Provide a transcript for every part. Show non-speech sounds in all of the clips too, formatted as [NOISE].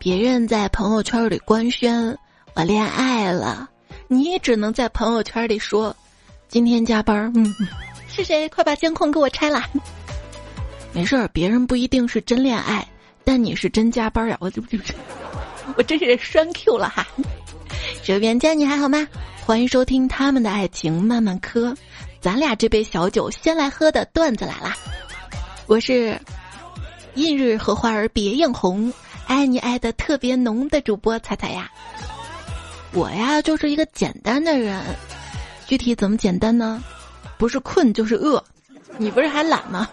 别人在朋友圈里官宣我恋爱了，你只能在朋友圈里说今天加班。嗯，是谁？快把监控给我拆了。没事儿，别人不一定是真恋爱，但你是真加班呀！我就不是，[LAUGHS] 我真是栓 Q 了哈。这边见你还好吗？欢迎收听他们的爱情慢慢磕，咱俩这杯小酒先来喝的段子来啦。我是映日荷花儿别样红。爱你爱的特别浓的主播彩彩呀，我呀就是一个简单的人，具体怎么简单呢？不是困就是饿，你不是还懒吗？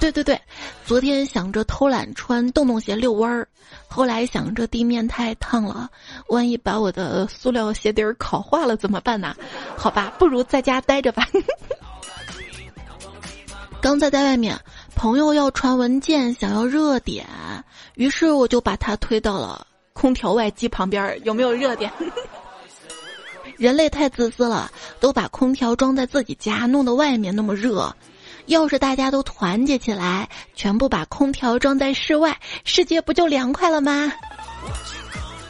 对对对，昨天想着偷懒穿洞洞鞋遛弯儿，后来想着地面太烫了，万一把我的塑料鞋底儿烤化了怎么办呢？好吧，不如在家待着吧。[LAUGHS] 刚才在外面。朋友要传文件，想要热点，于是我就把他推到了空调外机旁边，有没有热点？[LAUGHS] 人类太自私了，都把空调装在自己家，弄得外面那么热。要是大家都团结起来，全部把空调装在室外，世界不就凉快了吗？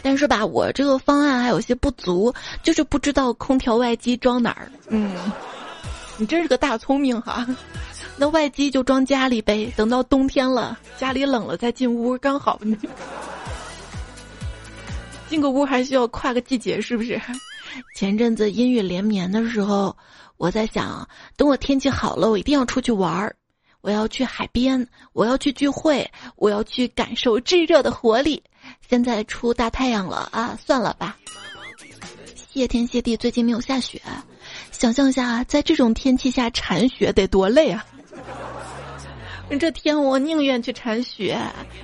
但是吧，我这个方案还有些不足，就是不知道空调外机装哪儿。嗯，你真是个大聪明哈。那外机就装家里呗，等到冬天了，家里冷了再进屋刚好。进个屋还需要跨个季节，是不是？前阵子阴雨连绵的时候，我在想，等我天气好了，我一定要出去玩儿。我要去海边，我要去聚会，我要去感受炙热的活力。现在出大太阳了啊，算了吧。谢天谢地，最近没有下雪。想象下，在这种天气下铲雪得多累啊！[LAUGHS] 这天我宁愿去铲雪，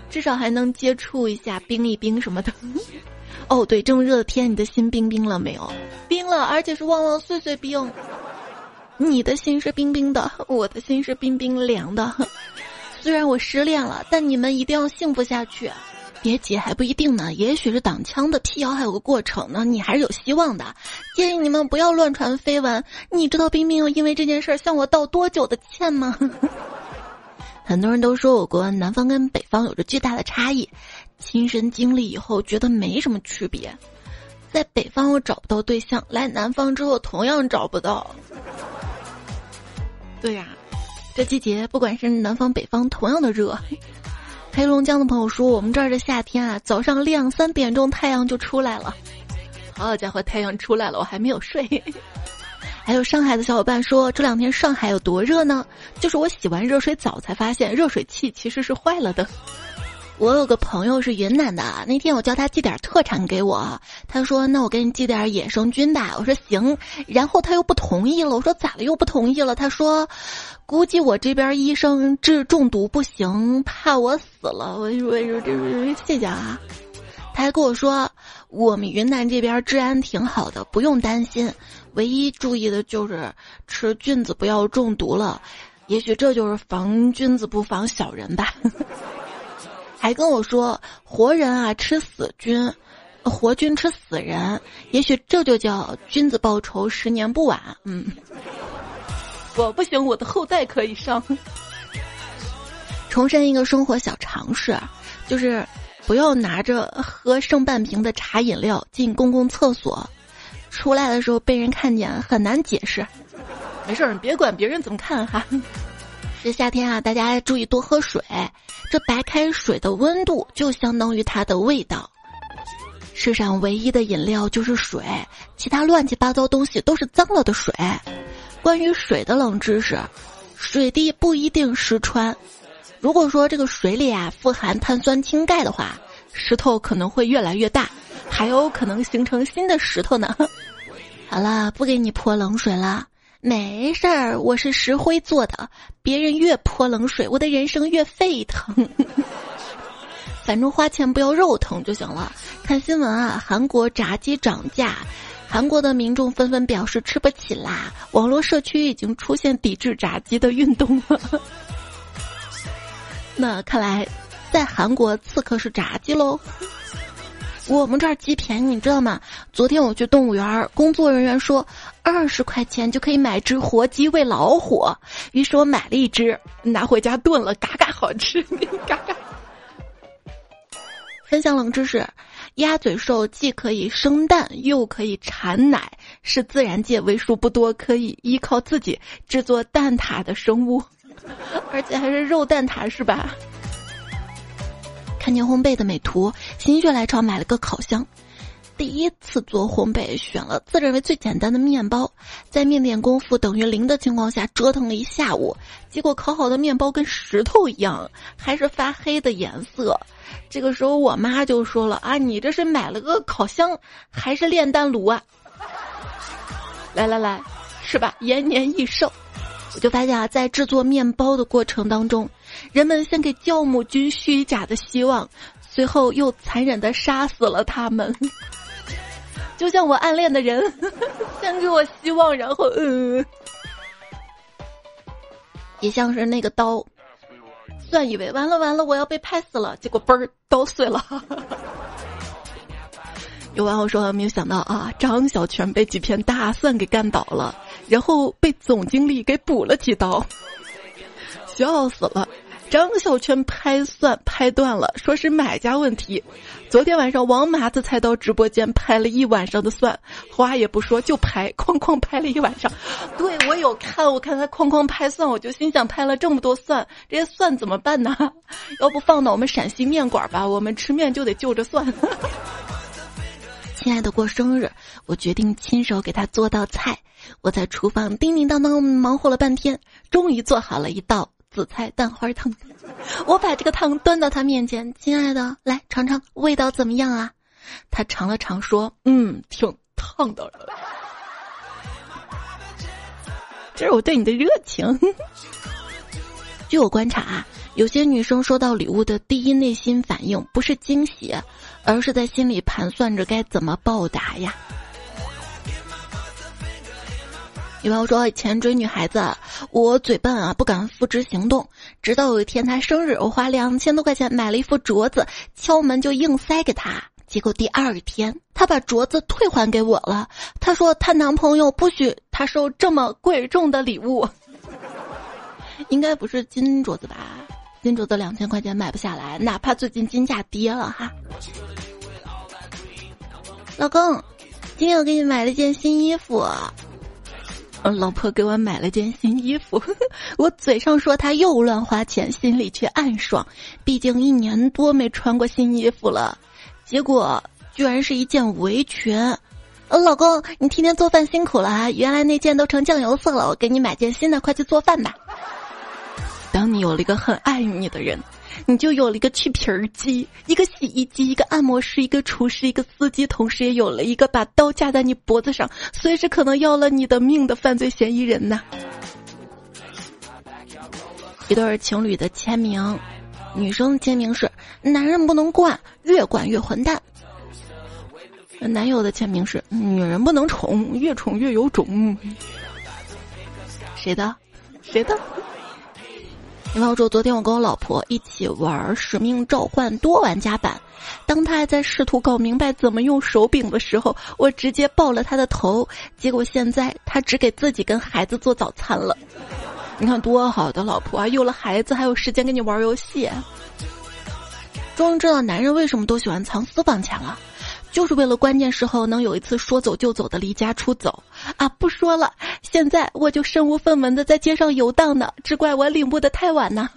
至少还能接触一下冰一冰什么的。[LAUGHS] 哦，对，这么热的天，你的心冰冰了没有？冰了，而且是旺旺碎碎冰。你的心是冰冰的，我的心是冰冰凉的。[LAUGHS] 虽然我失恋了，但你们一定要幸福下去。别急，还不一定呢。也许是挡枪的辟谣还有个过程呢，你还是有希望的。建议你们不要乱传绯闻。你知道冰冰又因为这件事儿向我道多久的歉吗？[LAUGHS] 很多人都说我国南方跟北方有着巨大的差异，亲身经历以后觉得没什么区别。在北方我找不到对象，来南方之后同样找不到。对呀，这季节不管是南方北方同样的热。黑龙江的朋友说：“我们这儿的夏天啊，早上两三点钟太阳就出来了。好家伙，太阳出来了，我还没有睡。[LAUGHS] ”还有上海的小伙伴说：“这两天上海有多热呢？就是我洗完热水澡才发现热水器其实是坏了的。”我有个朋友是云南的，那天我叫他寄点特产给我，他说：“那我给你寄点野生菌吧。”我说：“行。”然后他又不同意了，我说：“咋了？又不同意了？”他说。估计我这边医生治中毒不行，怕我死了。我我说这谢谢啊。他还跟我说，我们云南这边治安挺好的，不用担心。唯一注意的就是吃菌子不要中毒了。也许这就是防君子不防小人吧。还跟我说，活人啊吃死菌，活菌吃死人。也许这就叫君子报仇，十年不晚。嗯。我不行，我的后代可以上。重申一个生活小常识，就是不要拿着喝剩半瓶的茶饮料进公共厕所，出来的时候被人看见很难解释。没事儿，你别管别人怎么看哈。这夏天啊，大家注意多喝水。这白开水的温度就相当于它的味道。世上唯一的饮料就是水，其他乱七八糟东西都是脏了的水。关于水的冷知识，水滴不一定石穿。如果说这个水里啊富含碳酸氢钙的话，石头可能会越来越大，还有可能形成新的石头呢。[LAUGHS] 好了，不给你泼冷水了，没事儿，我是石灰做的，别人越泼冷水，我的人生越沸腾。[LAUGHS] 反正花钱不要肉疼就行了。看新闻啊，韩国炸鸡涨价。韩国的民众纷纷表示吃不起啦，网络社区已经出现抵制炸鸡的运动了。[LAUGHS] 那看来，在韩国刺客是炸鸡喽。我们这儿鸡便宜，你知道吗？昨天我去动物园，工作人员说二十块钱就可以买只活鸡喂老虎，于是我买了一只，拿回家炖了，嘎嘎好吃，嘎嘎。分享冷知识：鸭嘴兽既可以生蛋，又可以产奶，是自然界为数不多可以依靠自己制作蛋挞的生物，而且还是肉蛋挞，是吧？看见烘焙的美图，心血来潮买了个烤箱。第一次做烘焙，选了自认为最简单的面包，在面点功夫等于零的情况下折腾了一下午，结果烤好的面包跟石头一样，还是发黑的颜色。这个时候我妈就说了：“啊，你这是买了个烤箱还是炼丹炉啊？”来来来，是吧？延年益寿。[LAUGHS] 我就发现啊，在制作面包的过程当中，人们先给酵母菌虚假的希望，随后又残忍的杀死了他们。[LAUGHS] 就像我暗恋的人，[LAUGHS] 先给我希望，然后嗯，也像是那个刀，算以为完了完了，我要被拍死了，结果嘣儿刀碎了。[LAUGHS] 有网友说没有想到啊，张小泉被几片大蒜给干倒了，然后被总经理给补了几刀，笑死了。张小泉拍蒜拍断了，说是买家问题。昨天晚上王麻子才到直播间拍了一晚上的蒜，话也不说就拍，哐哐拍了一晚上。对我有看，我看他哐哐拍蒜，我就心想拍了这么多蒜，这些蒜怎么办呢？[LAUGHS] 要不放到我们陕西面馆吧，我们吃面就得就着蒜。[LAUGHS] 亲爱的过生日，我决定亲手给他做道菜。我在厨房叮叮当当忙活了半天，终于做好了一道。紫菜蛋花汤，我把这个汤端到他面前，亲爱的，来尝尝，味道怎么样啊？他尝了尝，说：“嗯，挺烫的。”这是我对你的热情。据我观察啊，有些女生收到礼物的第一内心反应不是惊喜，而是在心里盘算着该怎么报答呀。女朋友说：“以前追女孩子，我嘴笨啊，不敢付之行动。直到有一天她生日，我花两千多块钱买了一副镯子，敲门就硬塞给她。结果第二天，她把镯子退还给我了。她说她男朋友不许她收这么贵重的礼物，[LAUGHS] 应该不是金镯子吧？金镯子两千块钱买不下来，哪怕最近金价跌了哈。老公，今天我给你买了件新衣服。”嗯，老婆给我买了件新衣服，[LAUGHS] 我嘴上说他又乱花钱，心里却暗爽。毕竟一年多没穿过新衣服了，结果居然是一件围裙。呃，老公，你天天做饭辛苦了啊！原来那件都成酱油色了，我给你买件新的，快去做饭吧。有了一个很爱你的人。你就有了一个去皮儿机，一个洗衣机，一个按摩师，一个厨师，一个司机，同时也有了一个把刀架在你脖子上，随时可能要了你的命的犯罪嫌疑人呐。一对儿情侣的签名，女生签名是“男人不能惯，越惯越混蛋”。男友的签名是“女人不能宠，越宠越有种”。谁的？谁的？你朋说，昨天我跟我老婆一起玩《使命召唤》多玩家版，当他还在试图搞明白怎么用手柄的时候，我直接爆了他的头。结果现在他只给自己跟孩子做早餐了。你看多好的老婆啊，有了孩子还有时间跟你玩游戏。终于知道男人为什么都喜欢藏私房钱了。就是为了关键时候能有一次说走就走的离家出走啊！不说了，现在我就身无分文的在街上游荡呢，只怪我领悟的太晚呢。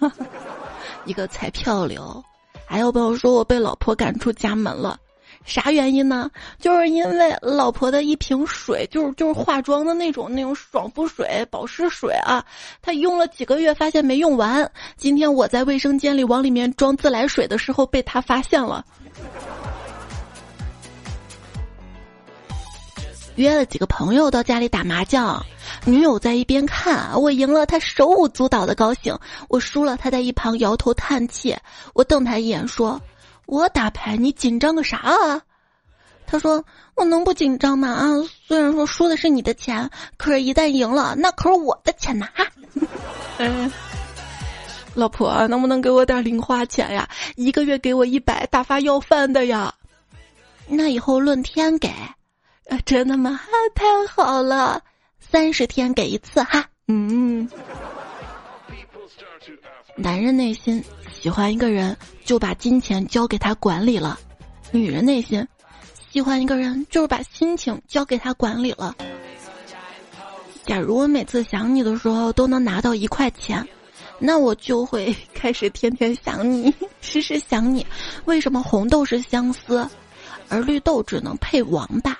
[LAUGHS] 一个彩票流，还有朋友说我被老婆赶出家门了，啥原因呢？就是因为老婆的一瓶水，就是就是化妆的那种那种爽肤水、保湿水啊，她用了几个月，发现没用完。今天我在卫生间里往里面装自来水的时候，被她发现了。约了几个朋友到家里打麻将，女友在一边看，我赢了，她手舞足蹈的高兴；我输了，她在一旁摇头叹气。我瞪她一眼，说：“我打牌，你紧张个啥啊？”他说：“我能不紧张吗？啊，虽然说输的是你的钱，可是一旦赢了，那可是我的钱呐！”哈，嗯，[LAUGHS] 老婆，能不能给我点零花钱呀？一个月给我一百，打发要饭的呀。那以后论天给。啊，真的吗？太好了，三十天给一次哈。嗯，男人内心喜欢一个人，就把金钱交给他管理了，女人内心，喜欢一个人就是把心情交给他管理了。假如我每次想你的时候都能拿到一块钱，那我就会开始天天想你，时时想你。为什么红豆是相思，而绿豆只能配王八？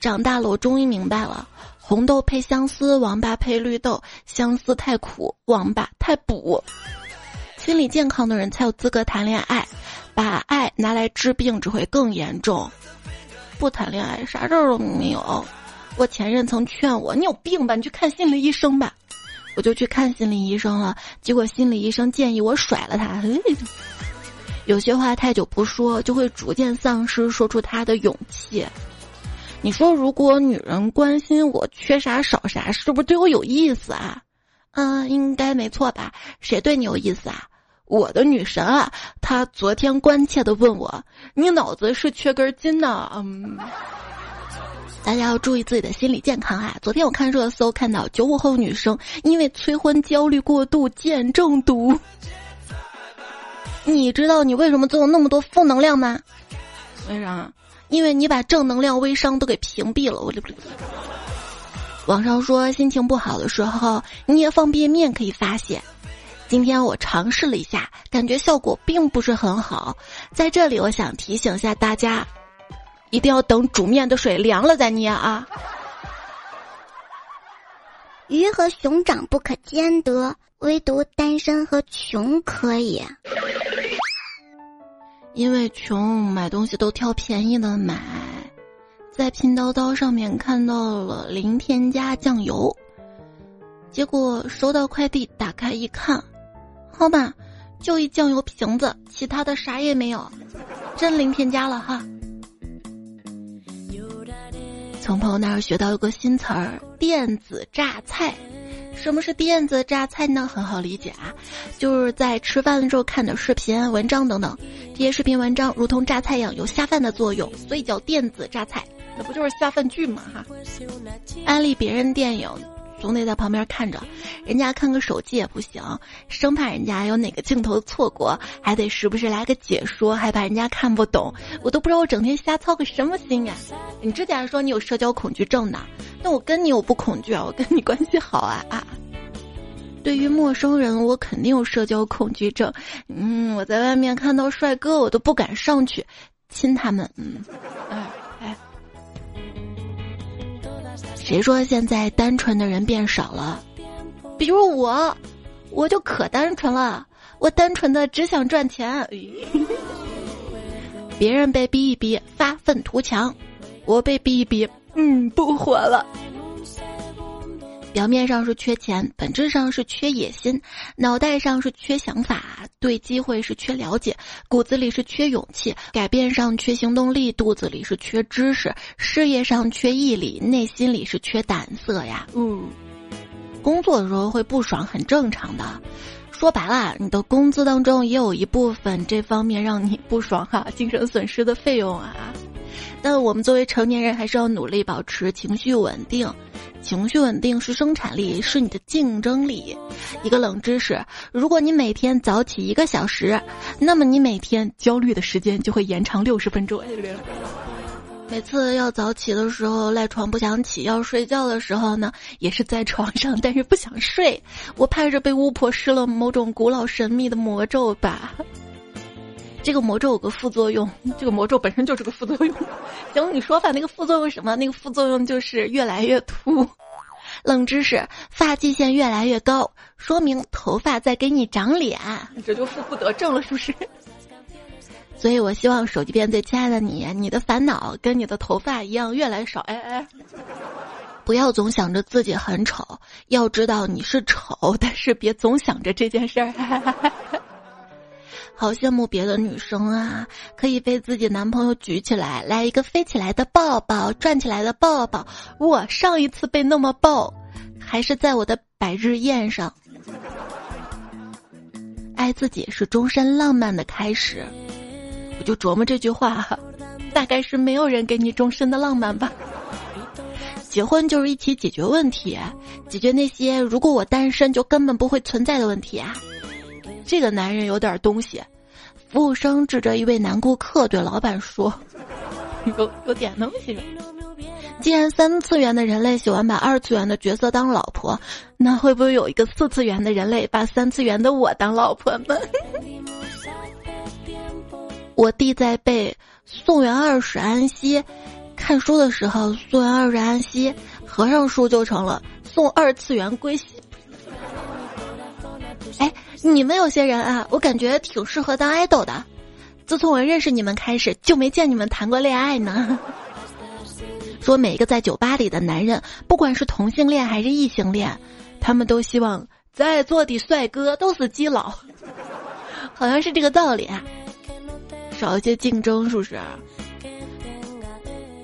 长大了，我终于明白了。红豆配相思，王八配绿豆。相思太苦，王八太补。心理健康的人才有资格谈恋爱，把爱拿来治病只会更严重。不谈恋爱，啥事儿都没有。我前任曾劝我：“你有病吧？你去看心理医生吧。”我就去看心理医生了，结果心理医生建议我甩了他。[LAUGHS] 有些话太久不说，就会逐渐丧失说出他的勇气。你说，如果女人关心我缺啥少啥，是不是对我有意思啊？嗯，应该没错吧？谁对你有意思啊？我的女神啊！她昨天关切的问我：“你脑子是缺根筋呢？”嗯，大家要注意自己的心理健康啊！昨天我看热搜，看到九五后女生因为催婚焦虑过度见中毒。你知道你为什么总有那么多负能量吗？为啥？因为你把正能量微商都给屏蔽了，我这不。网上说心情不好的时候捏方便面可以发泄，今天我尝试了一下，感觉效果并不是很好。在这里，我想提醒一下大家，一定要等煮面的水凉了再捏啊。鱼和熊掌不可兼得，唯独单身和穷可以。因为穷，买东西都挑便宜的买，在拼多多上面看到了零添加酱油，结果收到快递，打开一看，好吧，就一酱油瓶子，其他的啥也没有，真零添加了哈。从朋友那儿学到一个新词儿——电子榨菜。什么是电子榨菜呢？很好理解啊，就是在吃饭的时候看的视频、文章等等，这些视频文章如同榨菜一样有下饭的作用，所以叫电子榨菜。那不就是下饭剧吗？哈，安利别人电影。总得在旁边看着，人家看个手机也不行，生怕人家有哪个镜头错过，还得时不时来个解说，还怕人家看不懂。我都不知道我整天瞎操个什么心呀！你之前说你有社交恐惧症呢，那我跟你我不恐惧啊，我跟你关系好啊啊！对于陌生人，我肯定有社交恐惧症。嗯，我在外面看到帅哥，我都不敢上去亲他们。嗯，哎。谁说现在单纯的人变少了？比如我，我就可单纯了，我单纯的只想赚钱。[LAUGHS] 别人被逼一逼发愤图强，我被逼一逼，嗯，不活了。表面上是缺钱，本质上是缺野心；脑袋上是缺想法，对机会是缺了解；骨子里是缺勇气，改变上缺行动力；肚子里是缺知识，事业上缺毅力，内心里是缺胆色呀。嗯，工作的时候会不爽，很正常的。说白了，你的工资当中也有一部分这方面让你不爽哈，精神损失的费用啊。但我们作为成年人，还是要努力保持情绪稳定。情绪稳定是生产力，是你的竞争力。一个冷知识：如果你每天早起一个小时，那么你每天焦虑的时间就会延长六十分钟。[LAUGHS] 每次要早起的时候赖床不想起，要睡觉的时候呢，也是在床上，但是不想睡。我怕是被巫婆施了某种古老神秘的魔咒吧。这个魔咒有个副作用，这个魔咒本身就是个副作用。行，你说吧，那个副作用什么？那个副作用就是越来越秃。冷知识：发际线越来越高，说明头发在给你长脸，这就负负得正了，是不是？所以我希望手机边最亲爱的你，你的烦恼跟你的头发一样越来越少。哎哎，不要总想着自己很丑，要知道你是丑，但是别总想着这件事儿。好羡慕别的女生啊，可以被自己男朋友举起来，来一个飞起来的抱抱，转起来的抱抱。我上一次被那么抱，还是在我的百日宴上。爱自己是终身浪漫的开始，我就琢磨这句话，大概是没有人给你终身的浪漫吧。结婚就是一起解决问题，解决那些如果我单身就根本不会存在的问题啊。这个男人有点东西，服务生指着一位男顾客对老板说：“ [LAUGHS] 有有点东西。”既然三次元的人类喜欢把二次元的角色当老婆，那会不会有一个四次元的人类把三次元的我当老婆呢？[LAUGHS] 我弟在背宋元二使安西，看书的时候，宋元二使安西合上书就成了宋二次元归西。哎，你们有些人啊，我感觉挺适合当爱豆的。自从我认识你们开始，就没见你们谈过恋爱呢。[LAUGHS] 说每一个在酒吧里的男人，不管是同性恋还是异性恋，他们都希望在座的帅哥都是基佬，[LAUGHS] 好像是这个道理啊。少一些竞争，是不是？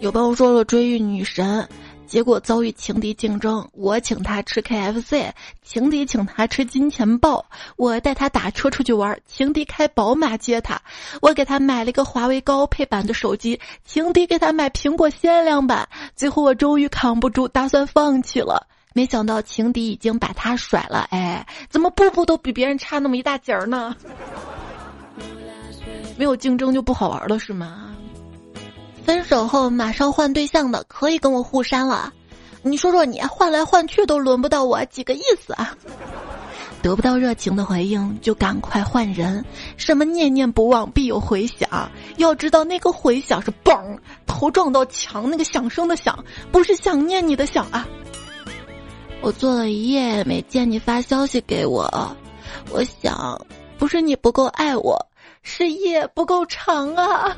有朋友说了追遇女神。结果遭遇情敌竞争，我请他吃 KFC，情敌请他吃金钱豹，我带他打车出去玩，情敌开宝马接他，我给他买了一个华为高配版的手机，情敌给他买苹果限量版，最后我终于扛不住，打算放弃了，没想到情敌已经把他甩了，哎，怎么步步都比别人差那么一大截儿呢？没有竞争就不好玩了是吗？分手后马上换对象的可以跟我互删了，你说说你换来换去都轮不到我，几个意思啊？得不到热情的回应就赶快换人，什么念念不忘必有回响，要知道那个回响是嘣头撞到墙那个响声的响，不是想念你的想啊。我做了一夜没见你发消息给我，我想不是你不够爱我，是夜不够长啊。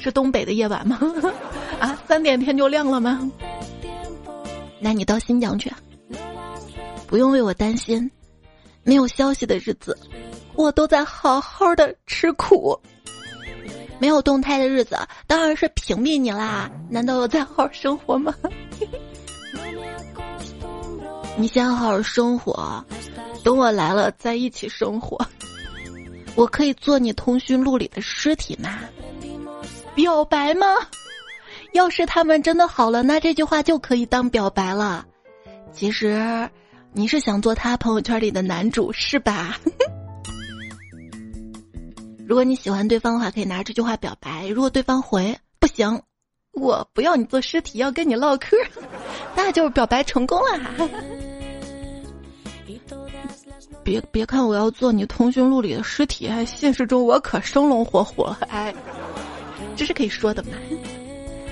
是东北的夜晚吗？[LAUGHS] 啊，三点天就亮了吗？那你到新疆去，不用为我担心。没有消息的日子，我都在好好的吃苦。没有动态的日子，当然是屏蔽你啦。难道我在好好生活吗？[LAUGHS] 你先好好生活，等我来了再一起生活。我可以做你通讯录里的尸体吗？表白吗？要是他们真的好了，那这句话就可以当表白了。其实，你是想做他朋友圈里的男主是吧？[LAUGHS] 如果你喜欢对方的话，可以拿这句话表白。如果对方回不行，我不要你做尸体，要跟你唠嗑，[LAUGHS] 那就是表白成功了。[LAUGHS] 别别看我要做你通讯录里的尸体，现实中我可生龙活虎了，哎。这是可以说的吗？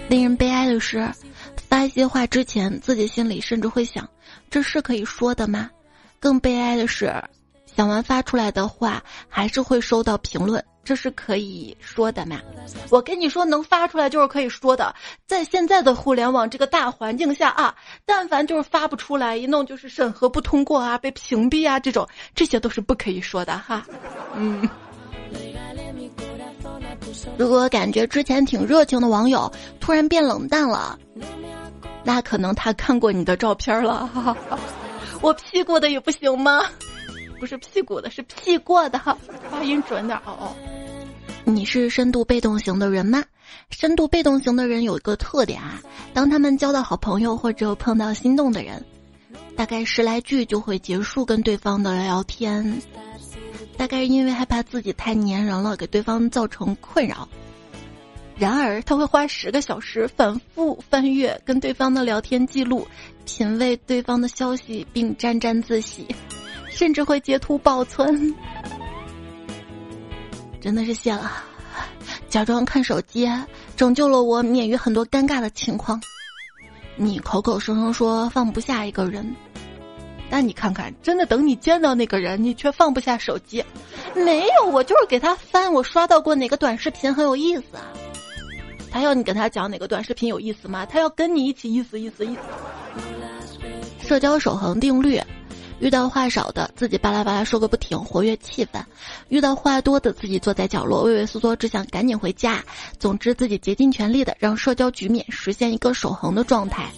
令人悲哀的是，发一些话之前，自己心里甚至会想：这是可以说的吗？更悲哀的是，想完发出来的话，还是会收到评论：这是可以说的吗？我跟你说，能发出来就是可以说的。在现在的互联网这个大环境下啊，但凡就是发不出来，一弄就是审核不通过啊，被屏蔽啊，这种这些都是不可以说的哈。嗯。如果感觉之前挺热情的网友突然变冷淡了，那可能他看过你的照片了。[LAUGHS] 我 P 过的也不行吗？不是屁股的，是 P 过的，发音准点哦。你是深度被动型的人吗？深度被动型的人有一个特点啊，当他们交到好朋友或者碰到心动的人，大概十来句就会结束跟对方的聊天。大概是因为害怕自己太粘人了，给对方造成困扰。然而，他会花十个小时反复翻阅跟对方的聊天记录，品味对方的消息，并沾沾自喜，甚至会截图保存。真的是谢了，假装看手机，拯救了我免于很多尴尬的情况。你口口声声说放不下一个人。但你看看，真的等你见到那个人，你却放不下手机。没有，我就是给他翻，我刷到过哪个短视频很有意思啊。他要你跟他讲哪个短视频有意思吗？他要跟你一起意思意思意思。社交守恒定律：遇到话少的，自己巴拉巴拉说个不停，活跃气氛；遇到话多的，自己坐在角落畏畏缩缩，只想赶紧回家。总之，自己竭尽全力的让社交局面实现一个守恒的状态。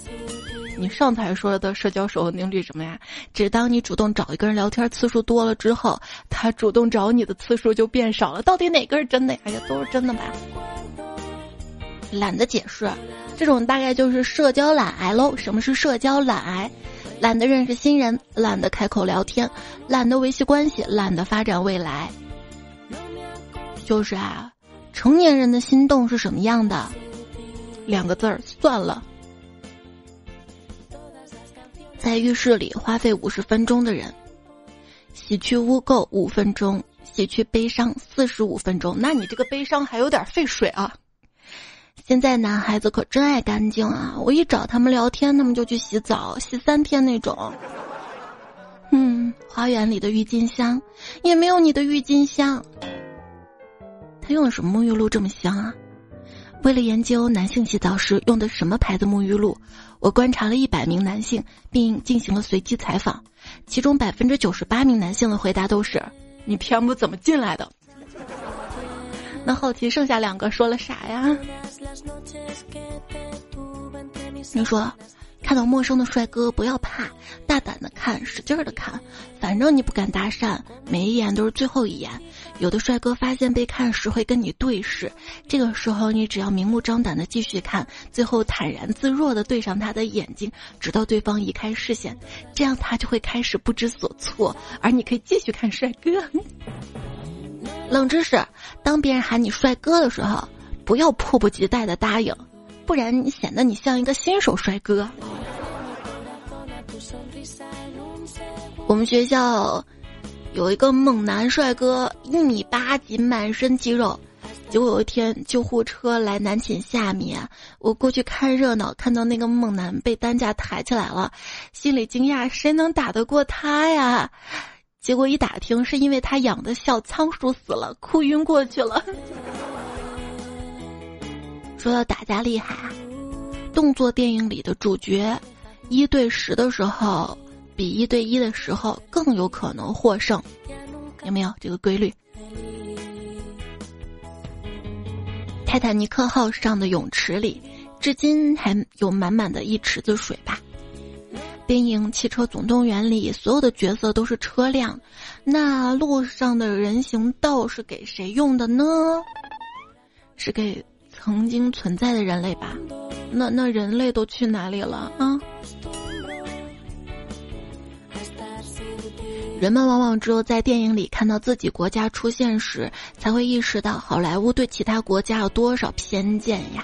你上台说的社交守恒定律什么呀？只当你主动找一个人聊天次数多了之后，他主动找你的次数就变少了。到底哪个是真的呀？哎呀，都是真的吧？懒得解释，这种大概就是社交懒癌喽。什么是社交懒癌？懒得认识新人，懒得开口聊天，懒得维系关系，懒得发展未来。就是啊，成年人的心动是什么样的？两个字儿，算了。在浴室里花费五十分钟的人，洗去污垢五分钟，洗去悲伤四十五分钟。那你这个悲伤还有点费水啊！现在男孩子可真爱干净啊！我一找他们聊天，他们就去洗澡，洗三天那种。嗯，花园里的郁金香也没有你的郁金香。他用了什么沐浴露这么香啊？为了研究男性洗澡时用的什么牌子沐浴露，我观察了一百名男性，并进行了随机采访，其中百分之九十八名男性的回答都是：“你 PM 怎么进来的？”那好奇剩下两个说了啥呀？你说。看到陌生的帅哥不要怕，大胆的看，使劲的看，反正你不敢搭讪，每一眼都是最后一眼。有的帅哥发现被看时会跟你对视，这个时候你只要明目张胆的继续看，最后坦然自若的对上他的眼睛，直到对方移开视线，这样他就会开始不知所措，而你可以继续看帅哥。冷知识：当别人喊你帅哥的时候，不要迫不及待的答应。不然你显得你像一个新手帅哥。我们学校有一个猛男帅哥，一米八几，满身肌肉。结果有一天救护车来男寝下面，我过去看热闹，看到那个猛男被担架抬起来了，心里惊讶，谁能打得过他呀？结果一打听，是因为他养的小仓鼠死了，哭晕过去了。[LAUGHS] 说到打架厉害啊，动作电影里的主角一对十的时候，比一对一的时候更有可能获胜，有没有这个规律？泰坦尼克号上的泳池里，至今还有满满的一池子水吧？电影《汽车总动员》里，所有的角色都是车辆，那路上的人行道是给谁用的呢？是给？曾经存在的人类吧，那那人类都去哪里了啊？人们往往只有在电影里看到自己国家出现时，才会意识到好莱坞对其他国家有多少偏见呀。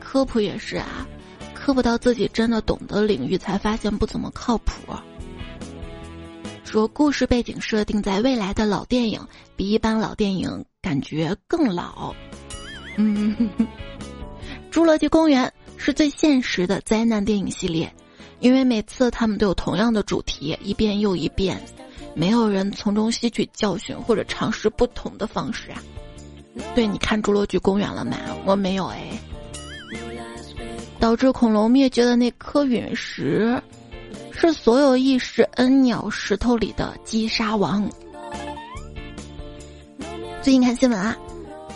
科普也是啊，科普到自己真的懂的领域，才发现不怎么靠谱。说故事背景设定在未来的老电影，比一般老电影感觉更老。嗯，[LAUGHS]《侏罗纪公园》是最现实的灾难电影系列，因为每次他们都有同样的主题，一遍又一遍，没有人从中吸取教训或者尝试不同的方式啊。对，你看《侏罗纪公园》了吗？我没有哎。导致恐龙灭绝的那颗陨石，是所有意识恩鸟石头里的击杀王。最近看新闻啊。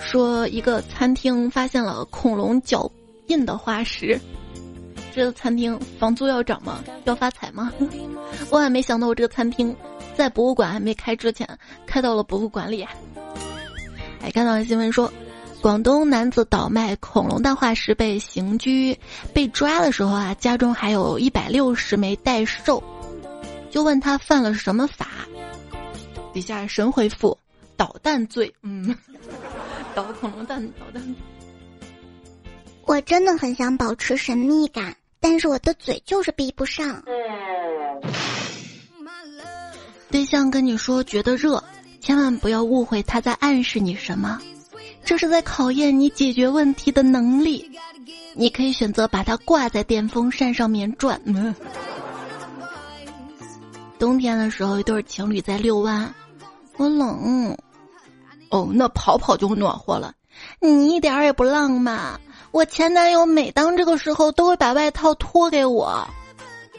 说一个餐厅发现了恐龙脚印的化石，这个餐厅房租要涨吗？要发财吗？[LAUGHS] 万万没想到，我这个餐厅在博物馆还没开之前，开到了博物馆里。还看到新闻说，广东男子倒卖恐龙的化石被刑拘，被抓的时候啊，家中还有一百六十枚待售，就问他犯了什么法，底下神回复：捣蛋罪。嗯。[LAUGHS] 捣恐龙蛋，捣蛋。我真的很想保持神秘感，但是我的嘴就是闭不上。对象跟你说觉得热，千万不要误会他在暗示你什么，这是在考验你解决问题的能力。你可以选择把它挂在电风扇上面转。[LAUGHS] 冬天的时候，一对情侣在遛弯，我冷。哦，那跑跑就暖和了，你一点儿也不浪漫。我前男友每当这个时候都会把外套脱给我。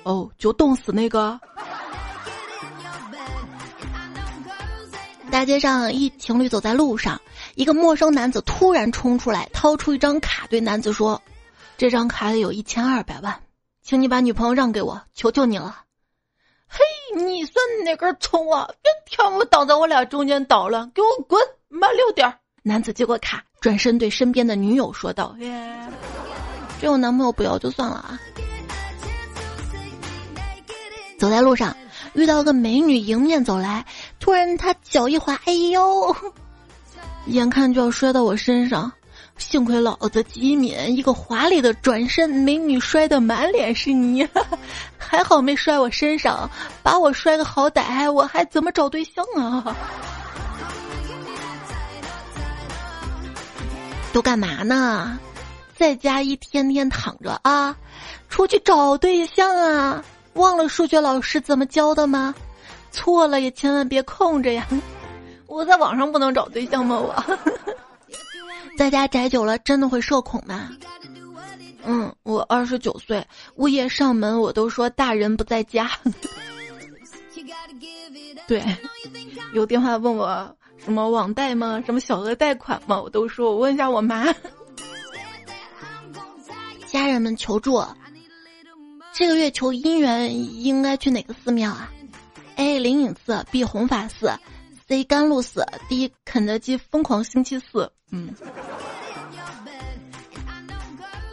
哦，就冻死那个。大街上一情侣走在路上，一个陌生男子突然冲出来，掏出一张卡，对男子说：“这张卡里有一千二百万，请你把女朋友让给我，求求你了。”嘿，你算哪根葱啊？别挑我挡在我俩中间捣乱，给我滚！慢溜点儿！男子接过卡，转身对身边的女友说道：“这我男朋友不要就算了啊。”走在路上，遇到个美女迎面走来，突然他脚一滑，哎呦！[LAUGHS] 眼看就要摔到我身上，幸亏老子机敏，一个华丽的转身，美女摔得满脸是泥，[LAUGHS] 还好没摔我身上，把我摔个好歹，我还怎么找对象啊？都干嘛呢？在家一天天躺着啊，出去找对象啊？忘了数学老师怎么教的吗？错了也千万别空着呀！我在网上不能找对象吗？我 [LAUGHS] 在家宅久了真的会社恐吗？嗯，我二十九岁，物业上门我都说大人不在家。[LAUGHS] 对，有电话问我什么网贷吗？什么小额贷款吗？我都说我问一下我妈。[LAUGHS] 家人们求助，这个月求姻缘应该去哪个寺庙啊？A 灵隐寺，B 弘法寺。C 甘露寺，，D. 肯德基疯狂星期四。嗯，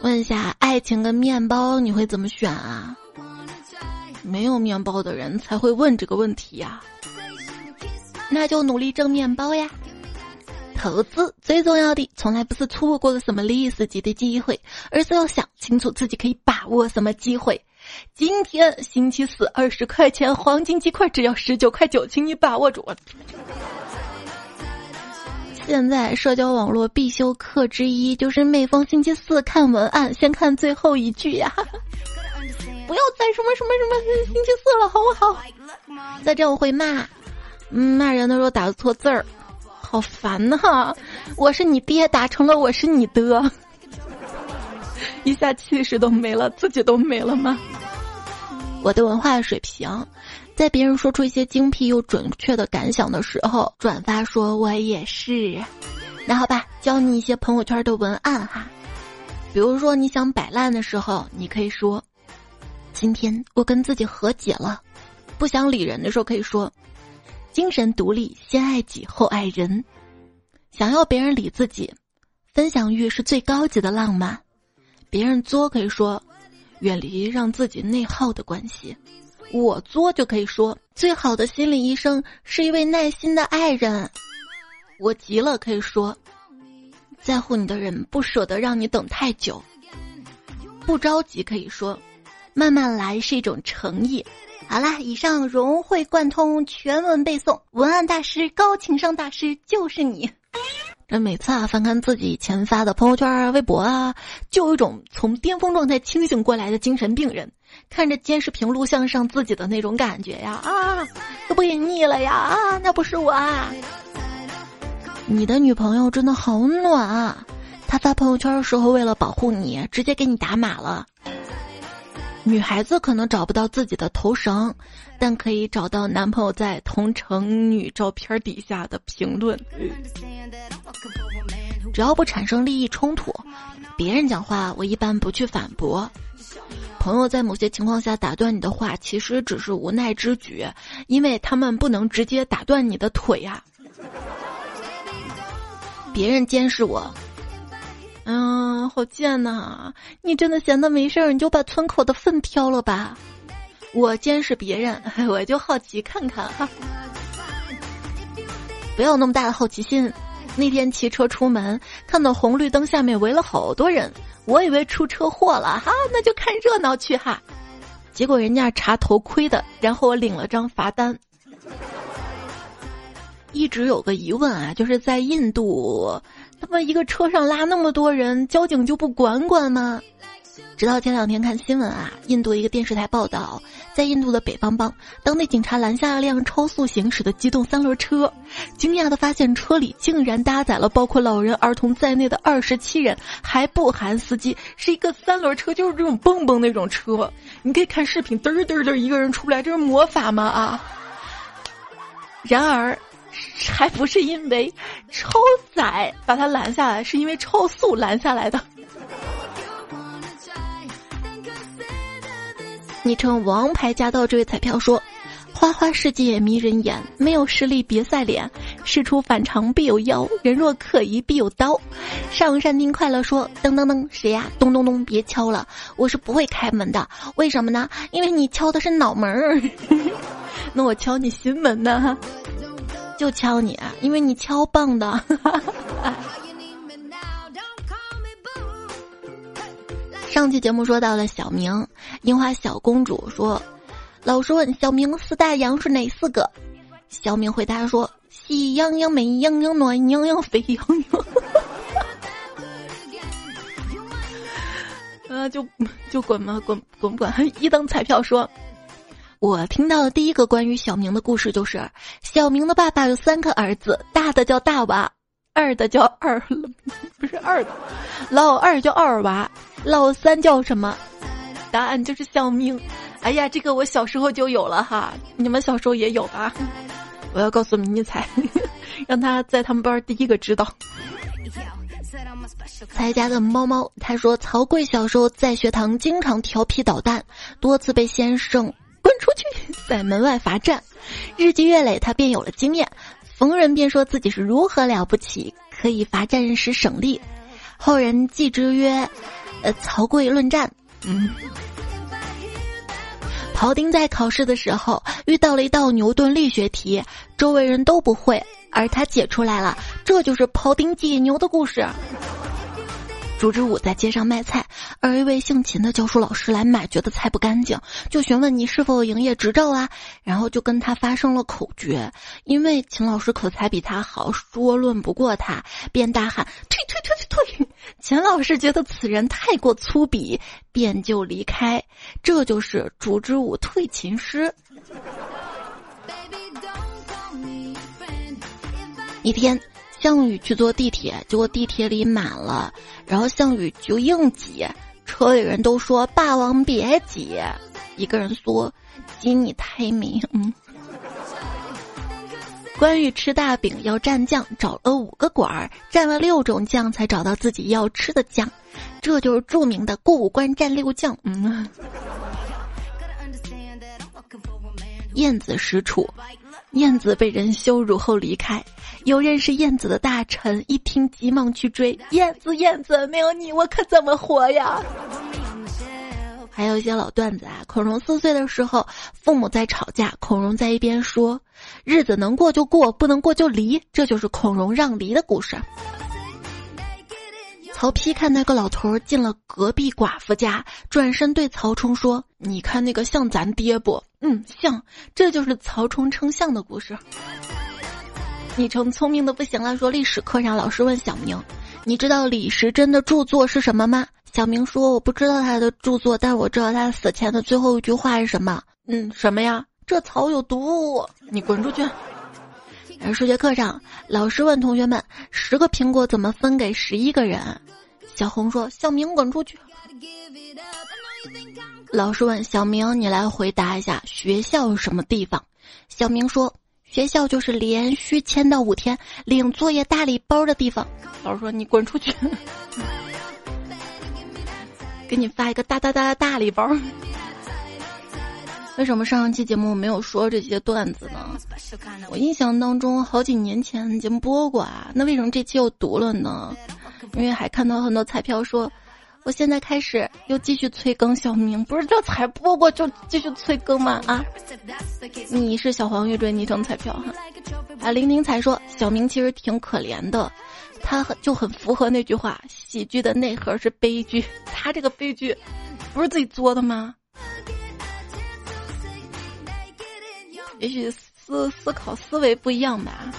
问一下，爱情跟面包你会怎么选啊？没有面包的人才会问这个问题呀。那就努力挣面包呀。投资最重要的，从来不是错过了什么历史级的机会，而是要想清楚自己可以把握什么机会。今天星期四，二十块钱黄金鸡块只要十九块九，请你把握住。现在社交网络必修课之一就是每逢星期四看文案，先看最后一句呀！[LAUGHS] 不要再什么什么什么星期四了，好不好？再这样我会骂，骂人的时候打错字儿，好烦呐！我是你爹，打成了我是你的。[LAUGHS] 一下气势都没了，自己都没了吗？我的文化水平，在别人说出一些精辟又准确的感想的时候，转发说我也是。那好吧，教你一些朋友圈的文案哈。比如说你想摆烂的时候，你可以说：“今天我跟自己和解了。”不想理人的时候，可以说：“精神独立，先爱己后爱人。”想要别人理自己，分享欲是最高级的浪漫。别人作可以说，远离让自己内耗的关系；我作就可以说，最好的心理医生是一位耐心的爱人。我急了可以说，在乎你的人不舍得让你等太久。不着急可以说，慢慢来是一种诚意。好啦，以上融会贯通，全文背诵，文案大师、高情商大师就是你。这每次啊，翻看自己以前发的朋友圈啊、微博啊，就有一种从巅峰状态清醒过来的精神病人，看着监视屏录像上自己的那种感觉呀啊，都不给腻了呀啊，那不是我啊！你的女朋友真的好暖啊，她发朋友圈的时候为了保护你，直接给你打码了。女孩子可能找不到自己的头绳，但可以找到男朋友在同城女照片底下的评论。只要不产生利益冲突，别人讲话我一般不去反驳。朋友在某些情况下打断你的话，其实只是无奈之举，因为他们不能直接打断你的腿呀。别人监视我。嗯，好贱呐！你真的闲的没事儿，你就把村口的粪挑了吧。我监视别人，[LAUGHS] 我就好奇看看哈。不要那么大的好奇心。那天骑车出门，看到红绿灯下面围了好多人，我以为出车祸了哈，那就看热闹去哈。结果人家查头盔的，然后我领了张罚单。一直有个疑问啊，就是在印度。他们一个车上拉那么多人，交警就不管管吗？直到前两天看新闻啊，印度一个电视台报道，在印度的北方邦，当地警察拦下了辆超速行驶的机动三轮车，惊讶的发现车里竟然搭载了包括老人、儿童在内的二十七人，还不含司机，是一个三轮车，就是这种蹦蹦那种车。你可以看视频，嘚儿嘚儿嘚，一个人出来，这是魔法吗？啊！然而。[LAUGHS] 还不是因为超载把他拦下来，是因为超速拦下来的。昵称“王牌驾到”这位彩票说：“花花世界迷人眼，没有实力别赛脸，事出反常必有妖，人若可疑必有刀。”上山听快乐说：“噔噔噔，谁呀？咚咚咚，别敲了，我是不会开门的。为什么呢？因为你敲的是脑门儿，[LAUGHS] 那我敲你心门呢？”就敲你，因为你敲棒的。[LAUGHS] 上期节目说到了小明，樱花小公主说：“老师问小明四大洋是哪四个？”小明回答说：“喜羊羊、美羊羊、暖羊羊、沸羊羊。”啊，就就滚吧，滚滚滚！一等彩票说：“我听到的第一个关于小明的故事就是，小明的爸爸有三个儿子，大的叫大娃，二的叫二，不是二的，老二叫二娃。”老三叫什么？答案就是小明。哎呀，这个我小时候就有了哈，你们小时候也有吧？我要告诉迷你彩，[LAUGHS] 让他在他们班第一个知道。才家的猫猫他说，曹贵小时候在学堂经常调皮捣蛋，多次被先生滚出去，在门外罚站。日积月累，他便有了经验，逢人便说自己是如何了不起，可以罚站时省力。后人记之曰。呃，曹刿论战。嗯，庖丁在考试的时候遇到了一道牛顿力学题，周围人都不会，而他解出来了，这就是庖丁解牛的故事。朱之武在街上卖菜，而一位姓秦的教书老师来买，觉得菜不干净，就询问你是否有营业执照啊？然后就跟他发生了口角，因为秦老师口才比他好，说论不过他，便大喊退退退退退！秦老师觉得此人太过粗鄙，便就离开。这就是朱之武退秦师。一天。项羽去坐地铁，结果地铁里满了，然后项羽就硬挤，车里人都说：“霸王别挤。”一个人说：“挤你太美。”嗯。关羽吃大饼要蘸酱，找了五个馆儿，蘸了六种酱才找到自己要吃的酱，这就是著名的过五关蘸六酱。嗯。燕子使楚，燕子被人羞辱后离开。有认识燕子的大臣一听，急忙去追燕子。燕子，没有你，我可怎么活呀？还有一些老段子啊。孔融四岁的时候，父母在吵架，孔融在一边说：“日子能过就过，不能过就离。”这就是孔融让梨的故事。曹丕看那个老头进了隔壁寡妇家，转身对曹冲说：“你看那个像咱爹不？嗯，像。这就是曹冲称象的故事。”你成聪明的不行了。说历史课上老师问小明：“你知道李时珍的著作是什么吗？”小明说：“我不知道他的著作，但我知道他死前的最后一句话是什么。”嗯，什么呀？这草有毒！你滚出去！而数学课上，老师问同学们：“十个苹果怎么分给十一个人？”小红说：“小明滚出去！”老师问小明：“你来回答一下，学校什么地方？”小明说。学校就是连续签到五天领作业大礼包的地方。老师说：“你滚出去，[LAUGHS] 给你发一个大大大的大礼包。”为什么上期节目没有说这些段子呢？我印象当中好几年前节目播过啊，那为什么这期又读了呢？因为还看到很多彩票说。我现在开始又继续催更小明，不是这才播过就继续催更吗？啊，你是小黄乐队昵称彩票哈，啊，零零才说小明其实挺可怜的，他很就很符合那句话，喜剧的内核是悲剧，[LAUGHS] 他这个悲剧不是自己作的吗？也许思思考思维不一样吧，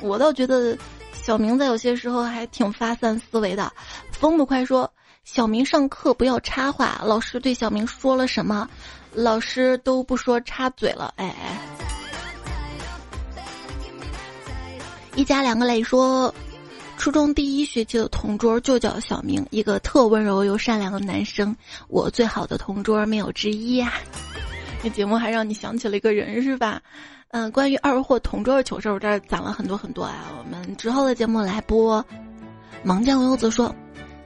我倒觉得小明在有些时候还挺发散思维的。风不快说。小明上课不要插话，老师对小明说了什么，老师都不说插嘴了。哎，一家两个磊说，初中第一学期的同桌就叫小明，一个特温柔又善良的男生，我最好的同桌没有之一呀。这节目还让你想起了一个人是吧？嗯，关于二货同桌的糗事，我这儿攒了很多很多啊。我们之后的节目来播。盲将游子说。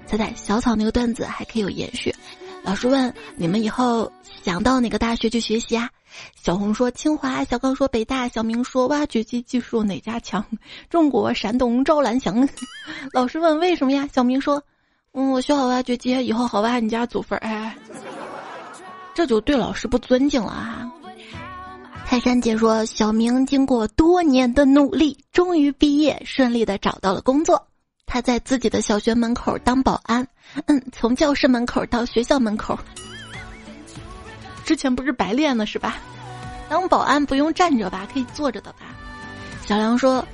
猜猜小草那个段子还可以有延续。老师问你们以后想到哪个大学去学习啊？小红说清华，小刚说北大，小明说挖掘机技术哪家强？中国山东赵兰祥。[LAUGHS] 老师问为什么呀？小明说，嗯，我学好挖掘机以后好挖你家祖坟。哎，这就对老师不尊敬了啊！泰山姐说，小明经过多年的努力，终于毕业，顺利的找到了工作。他在自己的小学门口当保安，嗯，从教室门口到学校门口。之前不是白练了是吧？当保安不用站着吧，可以坐着的吧？小梁说：“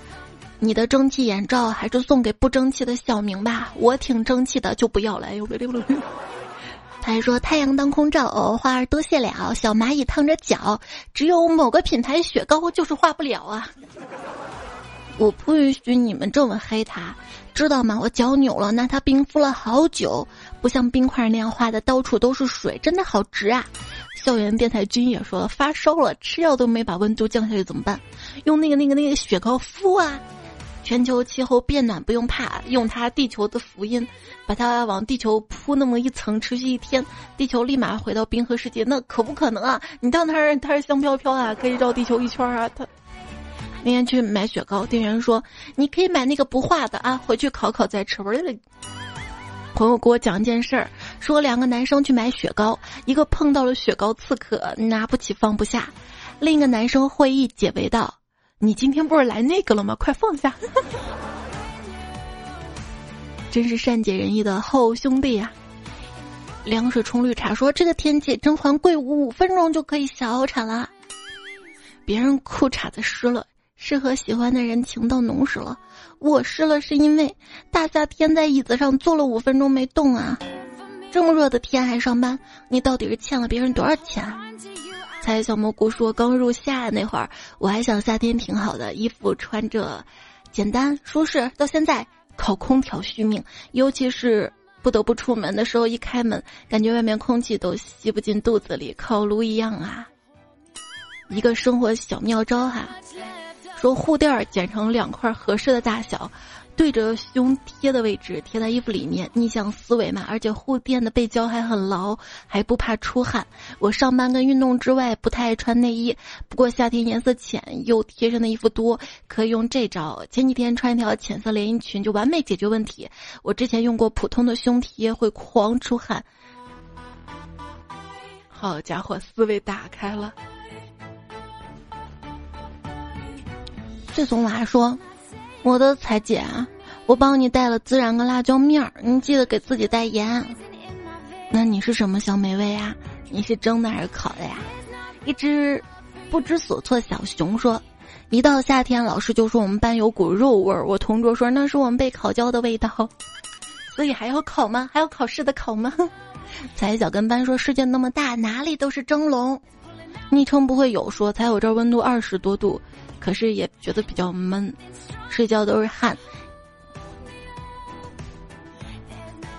你的蒸汽眼罩还是送给不争气的小明吧，我挺争气的，就不要了。”哎呦，他还说：“太阳当空照，花儿多谢了，小蚂蚁烫着脚，只有某个品牌雪糕就是化不了啊。[LAUGHS] ”我不允许你们这么黑他，知道吗？我脚扭了，那它冰敷了好久，不像冰块那样化的到处都是水，真的好直啊！校园变态君也说了，发烧了，吃药都没把温度降下去怎么办？用那个那个那个雪糕敷啊！全球气候变暖不用怕，用它地球的福音，把它往地球铺那么一层，持续一天，地球立马回到冰河世界，那可不可能啊？你到那儿它是香飘飘啊，可以绕地球一圈啊？他。那天去买雪糕，店员说：“你可以买那个不化的啊，回去烤烤再吃。”朋友给我讲一件事儿，说两个男生去买雪糕，一个碰到了雪糕刺客，拿不起放不下；另一个男生会意解围道：“你今天不是来那个了吗？快放下！” [LAUGHS] 真是善解人意的好兄弟呀！凉水冲绿茶说：“这个天气，甄嬛跪五分钟就可以小产了。”别人裤衩子湿了。是和喜欢的人情到浓时了，我湿了是因为大夏天在椅子上坐了五分钟没动啊！这么热的天还上班，你到底是欠了别人多少钱？猜小蘑菇说，刚入夏那会儿，我还想夏天挺好的，衣服穿着简单舒适，到现在靠空调续命，尤其是不得不出门的时候，一开门感觉外面空气都吸不进肚子里，烤炉一样啊！一个生活小妙招哈。说护垫剪成两块合适的大小，对着胸贴的位置贴在衣服里面，逆向思维嘛。而且护垫的背胶还很牢，还不怕出汗。我上班跟运动之外不太爱穿内衣，不过夏天颜色浅又贴身的衣服多，可以用这招。前几天穿一条浅色连衣裙就完美解决问题。我之前用过普通的胸贴会狂出汗。好家伙，思维打开了。这怂娃说：“我的彩姐，我帮你带了孜然跟辣椒面儿，你记得给自己带盐。那你是什么小美味啊？你是蒸的还是烤的呀？”一只不知所措小熊说：“一到夏天，老师就说我们班有股肉味儿。我同桌说那是我们被烤焦的味道。所以还要烤吗？还要考试的烤吗？” [LAUGHS] 彩小跟班说：“世界那么大，哪里都是蒸笼。”昵称不会有说：“才我这温度二十多度。”可是也觉得比较闷，睡觉都是汗。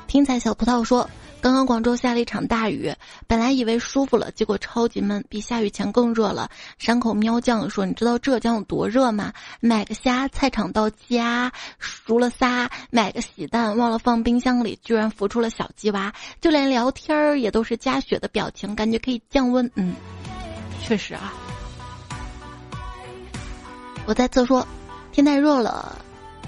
听彩小葡萄说，刚刚广州下了一场大雨，本来以为舒服了，结果超级闷，比下雨前更热了。山口喵酱说：“你知道浙江有多热吗？买个虾，菜场到家熟了仨，买个喜蛋，忘了放冰箱里，居然孵出了小鸡娃，就连聊天儿也都是加雪的表情，感觉可以降温。嗯，确实啊。”我再次说，天太热了，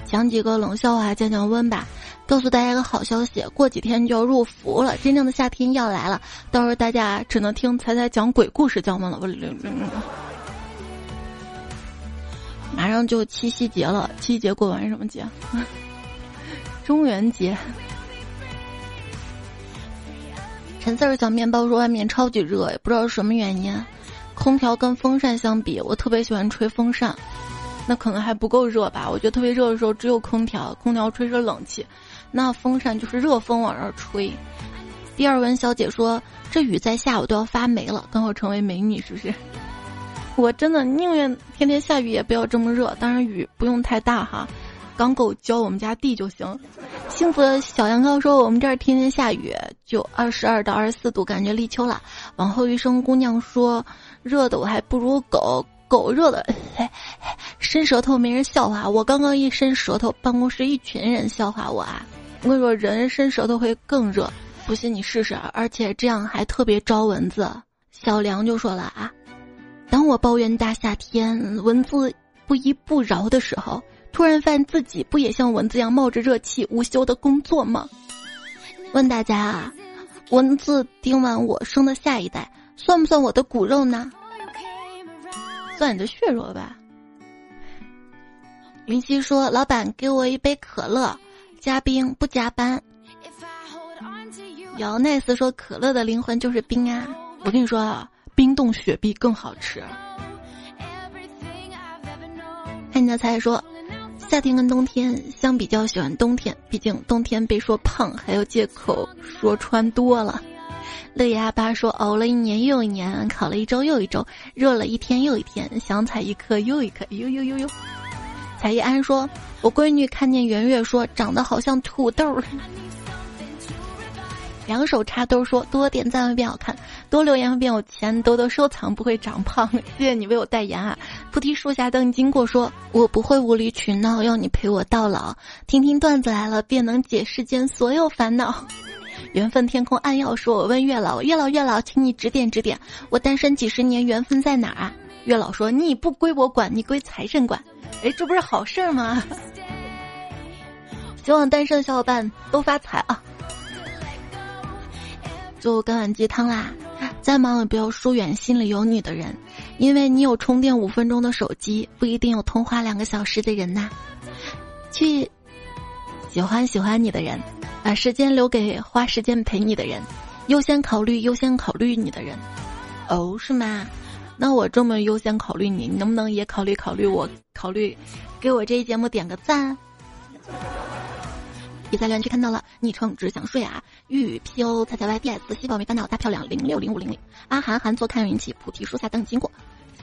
讲几个冷笑话降降温吧。告诉大家一个好消息，过几天就要入伏了，真正的夏天要来了。到时候大家只能听彩彩讲鬼故事降温了。马上就七夕节了，七夕节过完什么节？[LAUGHS] 中元节。陈四儿小面包说外面超级热，也不知道是什么原因。空调跟风扇相比，我特别喜欢吹风扇。那可能还不够热吧？我觉得特别热的时候只有空调，空调吹着冷气，那风扇就是热风往这儿吹。第二文小姐说：“这雨在下，我都要发霉了，刚好成为美女，是不是？” [LAUGHS] 我真的宁愿天天下雨，也不要这么热。当然雨不用太大哈，刚够浇我们家地就行。幸福的小羊羔说：“我们这儿天天下雨，就二十二到二十四度，感觉立秋了。”往后余生姑娘说：“热的我还不如狗。”狗热的，[LAUGHS] 伸舌头没人笑话我。刚刚一伸舌头，办公室一群人笑话我啊！我跟你说，人伸舌头会更热，不信你试试。而且这样还特别招蚊子。小梁就说了啊，当我抱怨大夏天蚊子不依不饶的时候，突然发现自己不也像蚊子一样冒着热气无休的工作吗？问大家啊，蚊子叮完我生的下一代，算不算我的骨肉呢？算你的血肉吧。林夕说：“老板，给我一杯可乐。”加冰不加班。姚奈斯说：“可乐的灵魂就是冰啊！我跟你说啊，冰冻雪碧更好吃。”看你的菜说：“夏天跟冬天相比较喜欢冬天，毕竟冬天被说胖还有借口说穿多了。”乐牙爸说：“熬了一年又一年，考了一周又一周，热了一天又一天，想采一颗又一颗。”呦呦呦呦！彩一安说：“我闺女看见圆月说长得好像土豆。”两手插兜说：“多点赞会变好看，多留言会变有钱，多多收藏不会长胖。”谢谢你为我代言啊！菩提树下等经过，说我不会无理取闹，要你陪我到老。听听段子来了，便能解世间所有烦恼。缘分天空暗耀说：“我问月老，月老月老，请你指点指点，我单身几十年，缘分在哪儿啊？”月老说：“你不归我管，你归财神管。”哎，这不是好事儿吗？[LAUGHS] 希望单身的小伙伴都发财啊！就干碗鸡汤啦！再忙也不要疏远心里有你的人，因为你有充电五分钟的手机，不一定有通话两个小时的人呐。去喜欢喜欢你的人，把时间留给花时间陪你的人，优先考虑优先考虑你的人。哦，是吗？那我这么优先考虑你，你能不能也考虑考虑我？考虑给我这一节目点个赞。比赛连区看到了，昵称只想睡啊，玉 P O 彩彩 Y D S 西宝没烦恼大漂亮零六零五零零阿涵涵坐看云起菩提树下等你经过，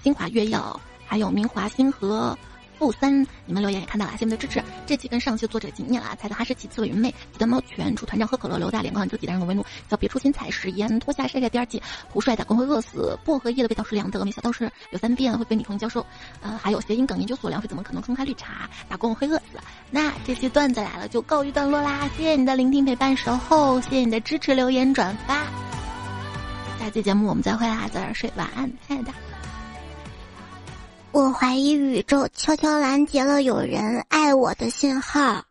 新华月耀还有明华星河。负三，你们留言也看到了，谢谢你的支持。这期跟上期作者纪念了，猜的哈士奇、刺猬云妹、鸡蛋猫犬、楚团长喝可乐、刘大脸、光就几单人为怒、叫别出心裁、食盐脱下晒晒第二季、胡帅打工会饿死、薄荷叶的味道是凉的、没想到是有三遍会被女朋友教授，呃，还有谐音梗研究所凉水怎么可能冲开绿茶？打工会饿死。那这期段子来了，就告一段落啦。谢谢你的聆听、陪伴、守候，谢谢你的支持、留言、转发。下期节目我们再会啦，早点睡，晚安，亲爱的。我怀疑宇宙悄悄拦截了有人爱我的信号。